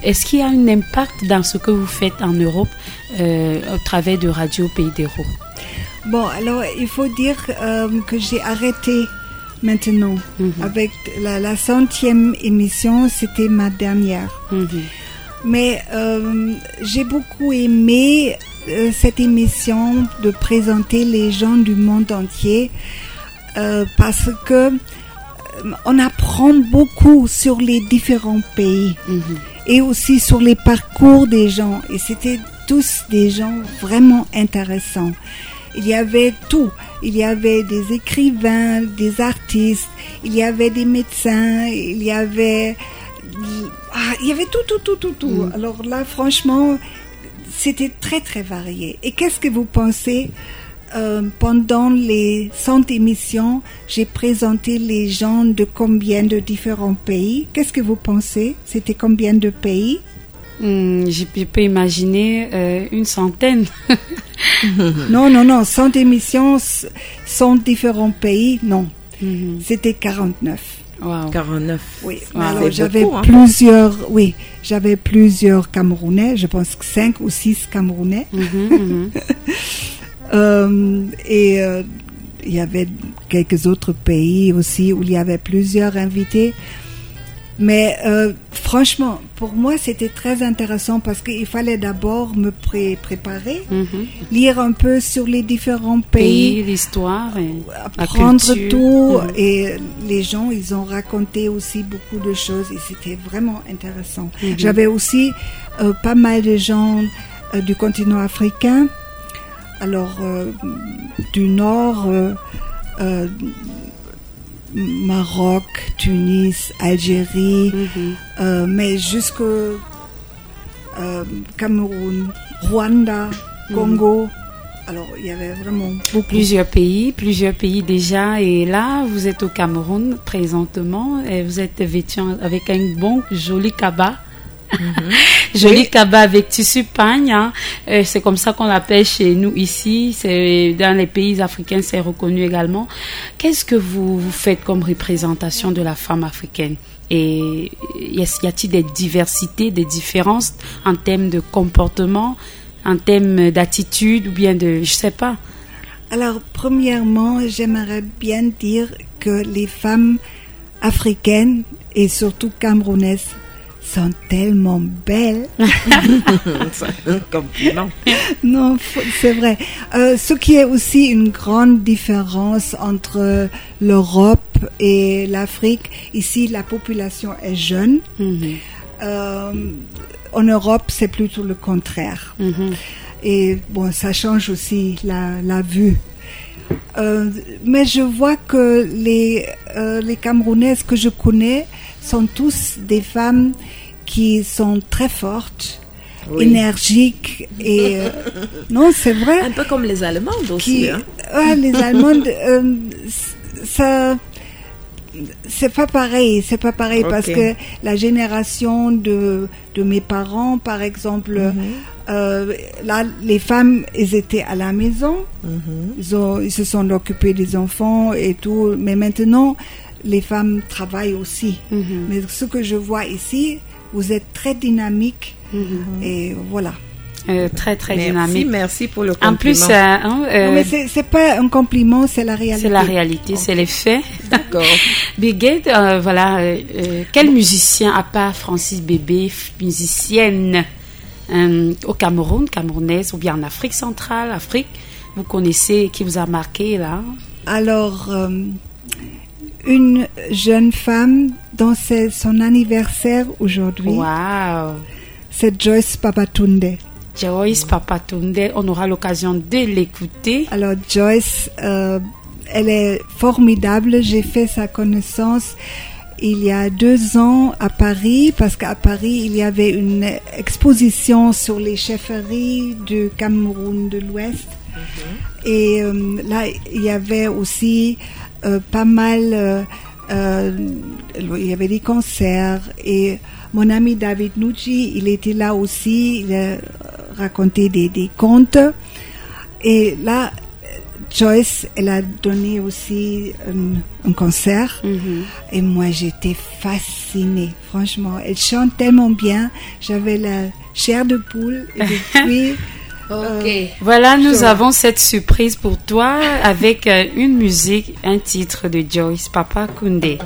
Est-ce qu'il y a un impact dans ce que vous faites en Europe euh, au travers de Radio Pays d'Héros Bon, alors il faut dire euh, que j'ai arrêté maintenant. Mhm. Avec la, la centième émission, c'était ma dernière. Mhm. Mais euh, j'ai beaucoup aimé euh, cette émission de présenter les gens du monde entier euh, parce que euh, on apprend beaucoup sur les différents pays Mhm. et aussi sur les parcours des gens. Et c'était tous des gens vraiment intéressants. Il y avait tout. Il y avait des écrivains, des artistes, il y avait des médecins, il y avait... Ah, il y avait tout, tout, tout, tout, tout. Alors là, franchement, c'était très, très varié. Et qu'est-ce que vous pensez euh, pendant les 100 émissions, j'ai présenté les gens de combien de différents pays? Qu'est-ce que vous pensez? C'était combien de pays? Hmm, je peux- je peux imaginer euh, une centaine. Non, non, non, 100 émissions, 100 différents pays, non. Mhm. C'était 49. Wow. 49. Oui, mais alors j'avais beaucoup, hein. plusieurs, oui, j'avais plusieurs Camerounais, je pense que 5 ou 6 Camerounais. Mhm, mhm. Euh, et euh, il y avait quelques autres pays aussi où il y avait plusieurs invités. Mais euh, franchement, pour moi, c'était très intéressant parce qu'il fallait d'abord me pré- préparer, Mhm. lire un peu sur les différents Pays, l'histoire, la apprendre tout. Mhm. Et les gens, ils ont raconté aussi beaucoup de choses et c'était vraiment intéressant. Mhm. J'avais aussi euh, pas mal de gens euh, du continent africain, alors du nord, Maroc, Tunis, Algérie, Mhm. euh, mais jusque euh, Cameroun, Rwanda, Congo. Alors il y avait vraiment beaucoup. Plusieurs pays, plusieurs pays déjà. Et là, vous êtes au Cameroun présentement. Et vous êtes vêtu avec un bon joli cabas. joli Oui. cabas avec tissu pagne. hein. Euh, c'est comme ça qu'on l'appelle chez nous ici. C'est dans les pays africains, c'est reconnu également. Qu'est-ce que vous, vous faites comme représentation de la femme africaine? Et y a-t-il des diversités, des différences en termes de comportement, en termes d'attitude ou bien de, je sais pas? Alors, premièrement, j'aimerais bien dire que les femmes africaines et surtout camerounaises sont tellement belles. Compliment. non, c'est vrai. Euh, ce qui est aussi une grande différence entre l'Europe et l'Afrique. Ici, la population est jeune. Mhm. Euh, en Europe, c'est plutôt le contraire. Mhm. Et bon, ça change aussi la, la vue. Euh, mais je vois que les, euh, les Camerounaises que je connais sont tous des femmes qui sont très fortes Oui. énergiques et euh, non, c'est vrai. Un peu comme les Allemandes aussi. qui, hein. ouais, les Allemandes, euh, ça, c'est pas pareil, c'est pas pareil parce que la génération de, de mes parents, par exemple, Mhm. Euh, là, les femmes, elles étaient à la maison, Mhm. ils, ont, ils se sont occupés des enfants et tout, mais maintenant, les femmes travaillent aussi. Mhm. Mais ce que je vois ici, vous êtes très dynamique et voilà. Euh, très très Merci, dynamique. merci pour le compliment. En plus, euh, hein, euh, Non, mais c'est c'est pas un compliment, c'est la réalité. c'est la réalité, c'est les faits. D'accord. Bigate, euh, voilà, quel musicien, à part Francis Bébé, musicienne euh, au Cameroun, camerounaise, ou bien en Afrique centrale, Afrique, vous connaissez, qui vous a marqué là? Alors, euh, une jeune femme dont c'est son anniversaire aujourd'hui, Waouh c'est Joyce Papatunde. Joyce Papatunde, on aura l'occasion de l'écouter. Alors Joyce, euh, elle est formidable. J'ai fait sa connaissance il y a deux ans à Paris, parce qu'à Paris, il y avait une exposition sur les chefferies du Cameroun de l'Ouest. Et euh, là, il y avait aussi euh, pas mal, euh, il y avait des concerts. Et mon ami David Nucci, il était là aussi, il a raconté des, des contes. Et là, Joyce, elle a donné aussi un, un concert. Mhm. Et moi, j'étais fascinée. Franchement, elle chante tellement bien. J'avais la chair de poule. Et depuis, Ok. Voilà, nous Sure. avons cette surprise pour toi avec euh, une musique, un titre de Joyce Papa Kunde.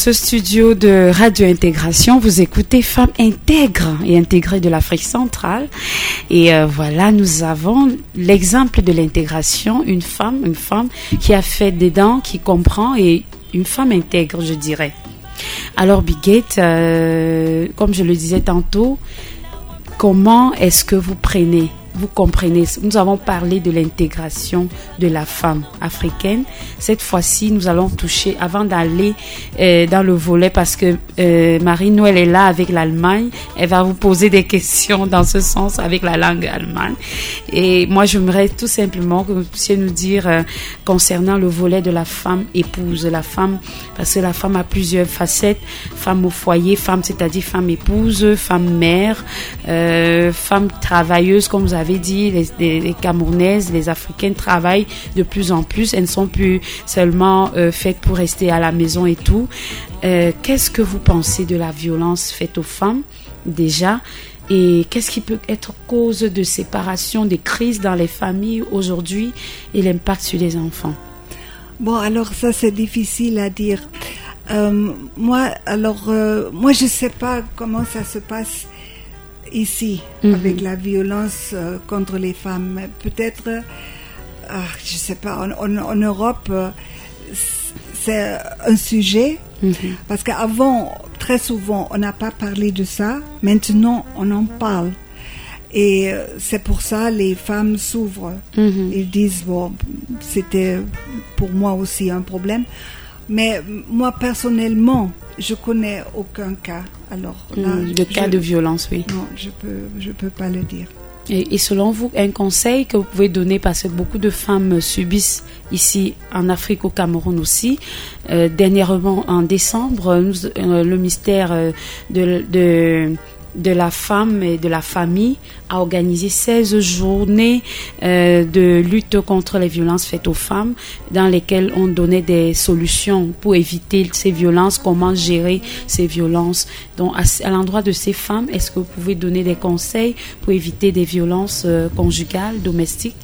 Ce studio de Radio Intégration, vous écoutez Femmes intègres et intégrées de l'Afrique centrale. Et euh, voilà, nous avons l'exemple de l'intégration, une femme, une femme qui a fait des dents, qui comprend et une femme intègre, je dirais. Alors, Bigate, euh, comme je le disais tantôt, comment est-ce que vous prenez, vous comprenez, nous avons parlé de l'intégration de la femme africaine. Cette fois-ci, nous allons toucher, avant d'aller euh, dans le volet, parce que euh, Marie-Noël est là avec l'Allemagne, elle va vous poser des questions dans ce sens avec la langue allemande. Et moi, j'aimerais tout simplement que vous puissiez nous dire euh, concernant le volet de la femme épouse, la femme, parce que la femme a plusieurs facettes, femme au foyer, femme, c'est-à-dire femme épouse, femme mère, femme travailleuse, comme vous avez dit, les, les, les Camerounaises, les Africaines travaillent de plus en plus, elles ne sont plus seulement euh, faites pour rester à la maison et tout. Euh, Qu'est-ce que vous pensez de la violence faite aux femmes déjà? Et qu'est-ce qui peut être cause de séparation, des crises dans les familles aujourd'hui et l'impact sur les enfants? Bon, alors ça c'est difficile à dire. Euh, moi, alors euh, moi je sais pas comment ça se passe ici Mhm. avec la violence euh, contre les femmes. Peut-être, euh, ah, je sais pas, en, en- en Europe euh, c'est un sujet Mhm. parce qu'avant très souvent, on n'a pas parlé de ça. Maintenant, on en parle. Et euh, c'est pour ça les femmes s'ouvrent. Mhm. Ils disent, bon, c'était pour moi aussi un problème. Mais moi, personnellement, je connais aucun cas. Alors là, de cas je- de violence, oui. Non, je peux, je peux pas le dire. Et, et selon vous, un conseil que vous pouvez donner, parce que beaucoup de femmes subissent ici en Afrique, au Cameroun aussi. Euh, dernièrement, en décembre, nous- euh, le mystère euh, de, de, de la femme et de la famille a organisé 16 journées euh, de lutte contre les violences faites aux femmes, dans lesquelles on donnait des solutions pour éviter ces violences, comment gérer ces violences. Donc, à, à l'endroit de ces femmes, est-ce que vous pouvez donner des conseils pour éviter des violences euh, conjugales, domestiques?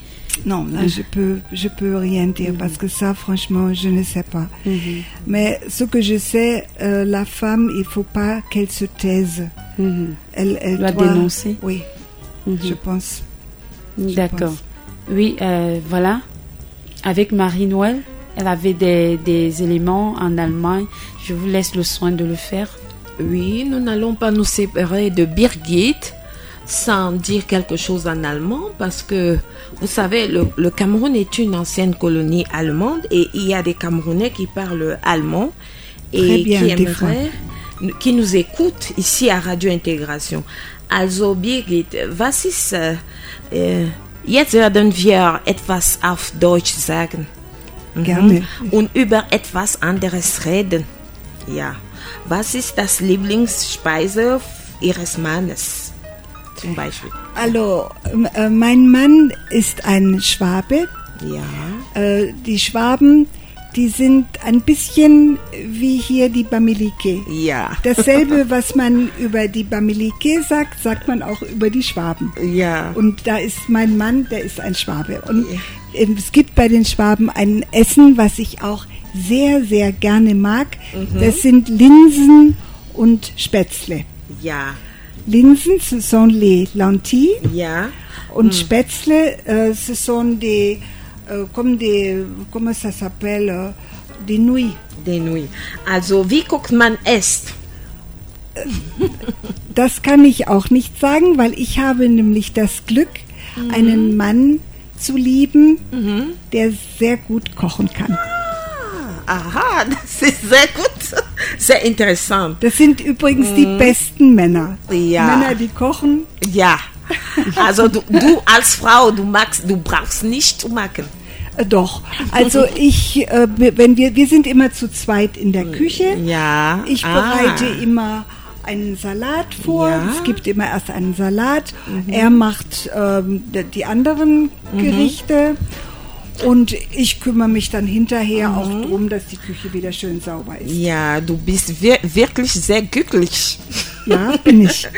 Non, là, je peux, je peux rien dire parce que ça, franchement, je ne sais pas. Mais ce que je sais, euh, la femme, il faut pas qu'elle se taise. Mhm. Elle, elle Doit doit dénoncer. Oui, Mhm. je pense. D'accord. Oui, euh, voilà. Avec Marie-Noël, elle avait des, des éléments en Allemagne. Je vous laisse le soin de le faire. Oui, nous n'allons pas nous séparer de Birgit sans dire quelque chose en allemand parce que vous savez, le, le Cameroun est une ancienne colonie allemande et il y a des Camerounais qui parlent allemand Très et bien, qui des fois. aimeraient, qui nous écoutent ici à Radio Intégration. Also Birgit, was ist, äh, äh, jetzt werden wir etwas auf Deutsch sagen. Gerne. und über etwas anderes reden. Ja. Was ist das Lieblingsspeise Ihres Mannes? Zum Beispiel. Also, ähm, äh, mein Mann ist ein Schwabe. Ja. Äh, die Schwaben, die sind ein bisschen wie hier die Bamileke. Ja. Dasselbe, was man über die Bamileke sagt, sagt man auch über die Schwaben. Ja. Und da ist mein Mann, der ist ein Schwabe. Und ähm, es gibt bei den Schwaben ein Essen, was ich auch sehr, sehr gerne mag. Das sind Linsen und Spätzle. Ja. Linsen, ce sont les lentilles. Ja. Und Spätzle, euh, ce sont des, comme des, comment ça s'appelle, euh, des nouilles. Den Nui. Also, wie guckt man esst? Das kann ich auch nicht sagen, weil ich habe nämlich das Glück, einen Mann zu lieben, der sehr gut kochen kann. Aha, das ist sehr gut. Sehr interessant. Das sind übrigens die besten Männer. Ja. Männer, die kochen. Ja. Also, du, du als Frau, du magst, du brauchst nicht zu machen. Äh, Doch. Also ich, äh, wenn wir, wir sind immer zu zweit in der Küche. Ja. Ich Ah. bereite immer einen Salat vor. Ja. Es gibt immer erst einen Salat. Er macht ähm, die anderen Gerichte. Und ich kümmere mich dann hinterher auch darum, dass die Küche wieder schön sauber ist. Ja, du bist wir wirklich sehr glücklich. Ja, bin ich.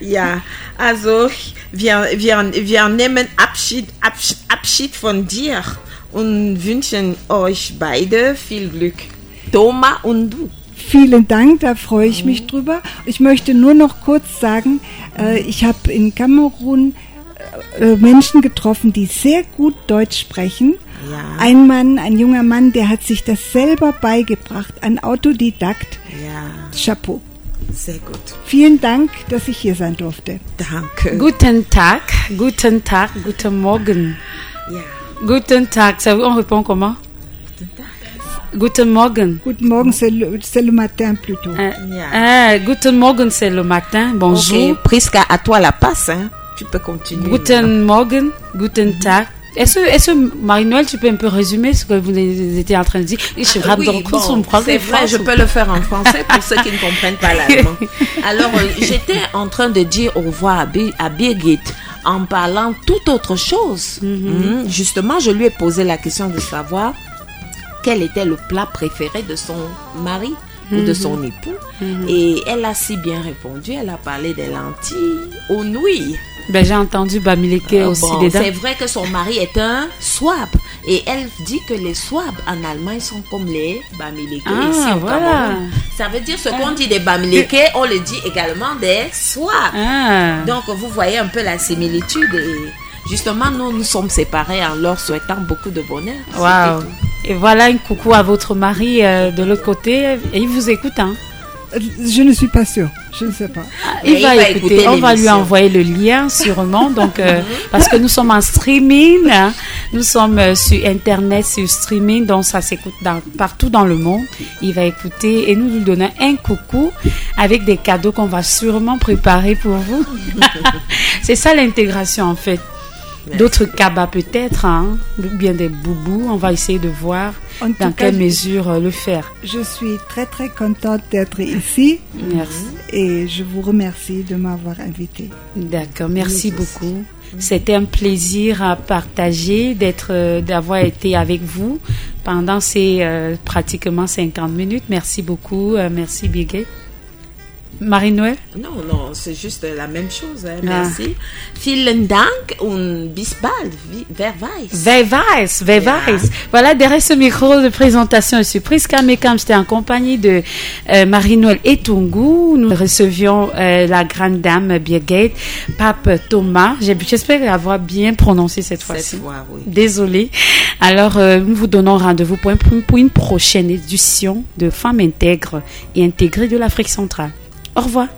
Ja, also wir, wir, wir nehmen Abschied, Abschied, Abschied von dir und wünschen euch beide viel Glück. Thomas und du. Vielen Dank, da freue ich mich drüber. Ich möchte nur noch kurz sagen, äh, ich habe in Kamerun Menschen getroffen, die sehr gut Deutsch sprechen. Ja. Ein Mann, ein junger Mann, der hat sich das selber beigebracht, ein Autodidakt. Ja, Chapeau. sehr gut. Vielen Dank, dass ich hier sein durfte. Danke. Guten Tag, guten Tag, guten Morgen. Ja. Guten Tag, ça, on répond comment Guten Morgen. Guten Morgen, c'est le, c'est le matin plutôt. Euh, Yeah. euh, guten Morgen, c'est le matin. Bonjour. Ok, Priska, à toi la passe. Hein. Tu peux continuer. Guten Morgen, guten Tag. Est-ce que Marie-Noël, tu peux un peu résumer ce que vous étiez en train de dire? Ich Ah, habe oui, bon, c'est vrai, je peux le faire en français pour ceux qui ne comprennent pas l'allemand. Alors, euh, j'étais en train de dire au revoir à, Bi- à Birgit en parlant tout autre chose. Mhm. Justement, je lui ai posé la question de savoir quel était le plat préféré de son mari ou de son époux. Et elle a si bien répondu. Elle a parlé des lentilles aux nouilles. Ben, j'ai entendu Bamileke Euh, aussi bon, dedans. c'est vrai que son mari est un swab. Et elle dit que les swabs en Allemagne sont comme les bamileke Ah, ici au voilà. Cameroun. Ça veut dire ce qu'on dit des bamileke, on le dit également des swabs. Ah. Donc vous voyez un peu la similitude. Et justement, nous nous sommes séparés en leur souhaitant beaucoup de bonheur. Tout. Et voilà un coucou à votre mari euh, de l'autre côté. Et il vous écoute, hein. Je ne suis pas sûre. Je ne sais pas. Il va il va écouter. écouter On va lui envoyer le lien sûrement. Donc, euh, parce que nous sommes en streaming, hein. nous sommes euh, sur internet, sur streaming, donc ça s'écoute dans- partout dans le monde. Il va écouter et nous lui donnons un coucou avec des cadeaux qu'on va sûrement préparer pour vous. C'est ça l'intégration en fait. D'autres cabas peut-être, hein, ou bien des boubous. On va essayer de voir En dans quelle mesure euh, le faire. Je suis très très contente d'être ici Merci. et je vous remercie de m'avoir invité. D'accord, merci beaucoup. C'était un plaisir à partager, d'être, euh, d'avoir été avec vous pendant ces euh, pratiquement 50 minutes. Merci beaucoup, euh, merci Bigay. Marie-Noël? Non, non, c'est juste la même chose. hein, Ah. Merci. Vielen Dank und bis bald. Wer weiß. Wer weiß, wer weiß. Voilà, derrière ce micro de présentation de surprise, Kamekam, j'étais en compagnie de euh, Marie-Noël Etungu. Nous recevions euh, la grande dame Birgit, Pape Thomas. J'espère avoir bien prononcé cette fois-ci. Cette fois, oui. Désolée. Alors, euh, nous vous donnons rendez-vous pour, pour une prochaine édition de Femmes intègres et intégrées de l'Afrique centrale. Au revoir.